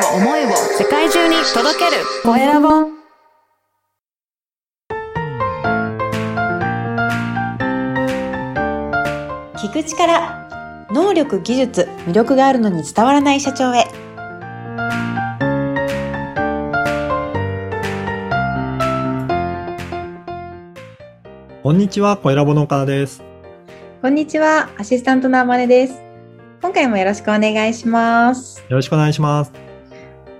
を思いを世界中に届ける。コエラボ聞く力能力技術魅力があるのに伝わらない社長へ。こんにちは、小ラボの岡田です。こんにちはアシスタントのあまねです。今回もよろしくお願いします。よろしくお願いします。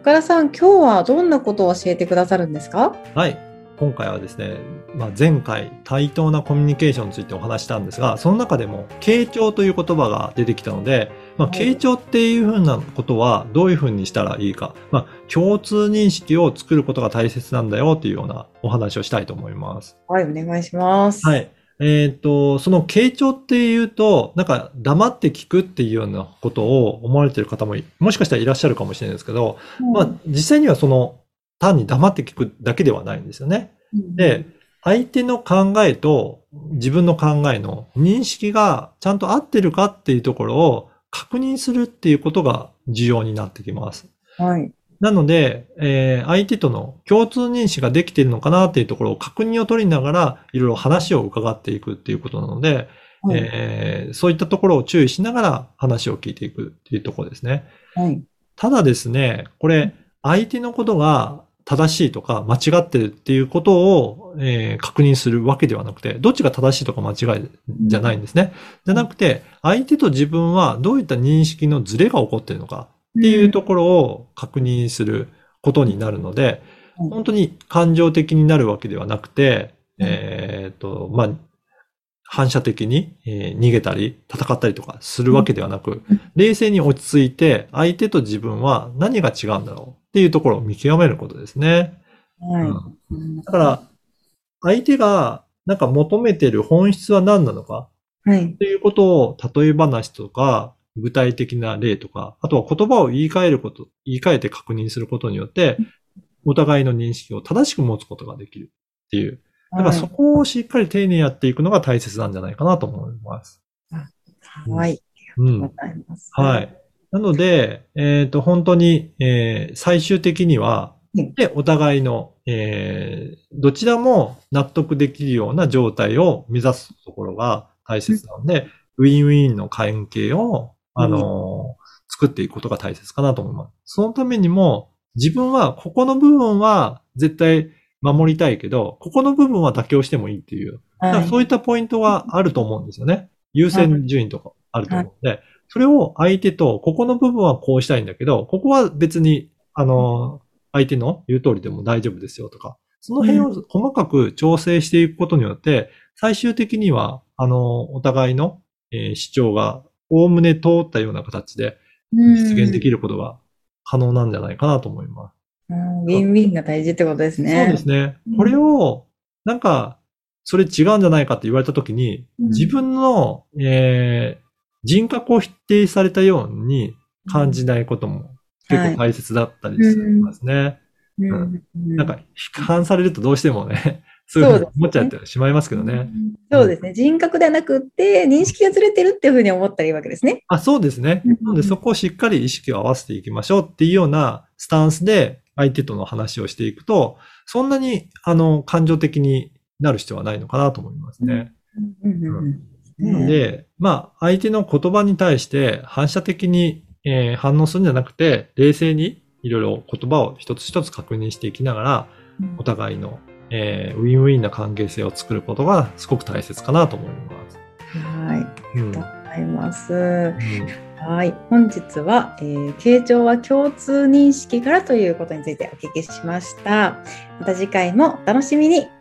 岡田さん今日はどんなことを教えてくださるんですか？はい。今回はですね、まあ、前回、対等なコミュニケーションについてお話したんですが、その中でも、傾聴という言葉が出てきたので、まあ、はい傾聴っていうふうなことはどういうふうにしたらいいか、まあ、共通認識を作ることが大切なんだよっていうようなお話をしたいと思います。はいお願いしますはい。えっ、と、その傾聴っていうと、なんか黙って聞くっていうようなことを思われている方もいもしかしたらいらっしゃるかもしれないですけど、まあ、実際にはその、単に黙って聞くだけではないんですよね。で、相手の考えと自分の考えの認識がちゃんと合ってるかっていうところを確認するっていうことが重要になってきます。はいなので、えー相手との共通認識ができているのかなっていうところを確認を取りながら、いろいろ話を伺っていくっていうことなので、はいえーそういったところを注意しながら話を聞いていくっていうところですね。はいただですね、これ、相手のことが正しいとか間違ってるっていうことを、えー確認するわけではなくて、どっちが正しいとか間違いじゃないんですね。じゃなくて、相手と自分はどういった認識のズレが起こっているのかっていうところを確認することになるので、うん。本当に感情的になるわけではなくて、うん。えっと、まあ、反射的に、えー逃げたり、戦ったりとかするわけではなく、うん。冷静に落ち着いて、相手と自分は何が違うんだろうっていうところを見極めることですね。うん。だから、相手がなんか求めてる本質は何なのかはい。っていうことを例え話とか、具体的な例とか、あとは言葉を言い換えること、言い換えて確認することによって、お互いの認識を正しく持つことができるっていう。だからそこをしっかり丁寧にやっていくのが大切なんじゃないかなと思います。はいうん。ありがとうございますはい。なので、えっ、と、本当に、えー最終的にはうん、で、お互いの、えーどちらも納得できるような状態を目指すところが大切なので、ウィンウィンの関係を、あのー作っていくことが大切かなと思います。そのためにも、自分は、ここの部分は絶対守りたいけど、ここの部分は妥協してもいいっていう、そういったポイントがあると思うんですよね。優先順位とかあると思うので、それを相手と、ここの部分はこうしたいんだけど、ここは別に、あの、相手の言う通りでも大丈夫ですよとか、その辺を細かく調整していくことによって、最終的には、あの、お互いの、えー主張が、おおむね通ったような形で実現できることが可能なんじゃないかなと思います。うん。ウィンウィンが大事ってことですね。そうですね。うん。これを、なんか、それ違うんじゃないかって言われたときに、うん。自分の、えー人格を否定されたように感じないことも結構大切だったりしますね。うん。うん。うん。なんか、批判されるとどうしてもね、そういうふうに思っちゃってしまいますけどね。うんそうですね。人格ではなくって、認識がずれてるっていうふうに思ったらいいわけですね。あ、そうですねうん。なので、そこをしっかり意識を合わせていきましょうっていうようなスタンスで相手との話をしていくと、そんなに、あの、感情的になる必要はないのかなと思いますね。なので、まあ、相手の言葉に対して反射的に、えー反応するんじゃなくて、冷静にいろいろ言葉を一つ一つ確認していきながら、お互いの、えーウィンウィンな関係性を作ることがすごく大切かなと思います。はい。ありうんがとうございます。はい。本日は、えー、傾聴は共通認識からということについてお聞きしました。また次回もお楽しみに。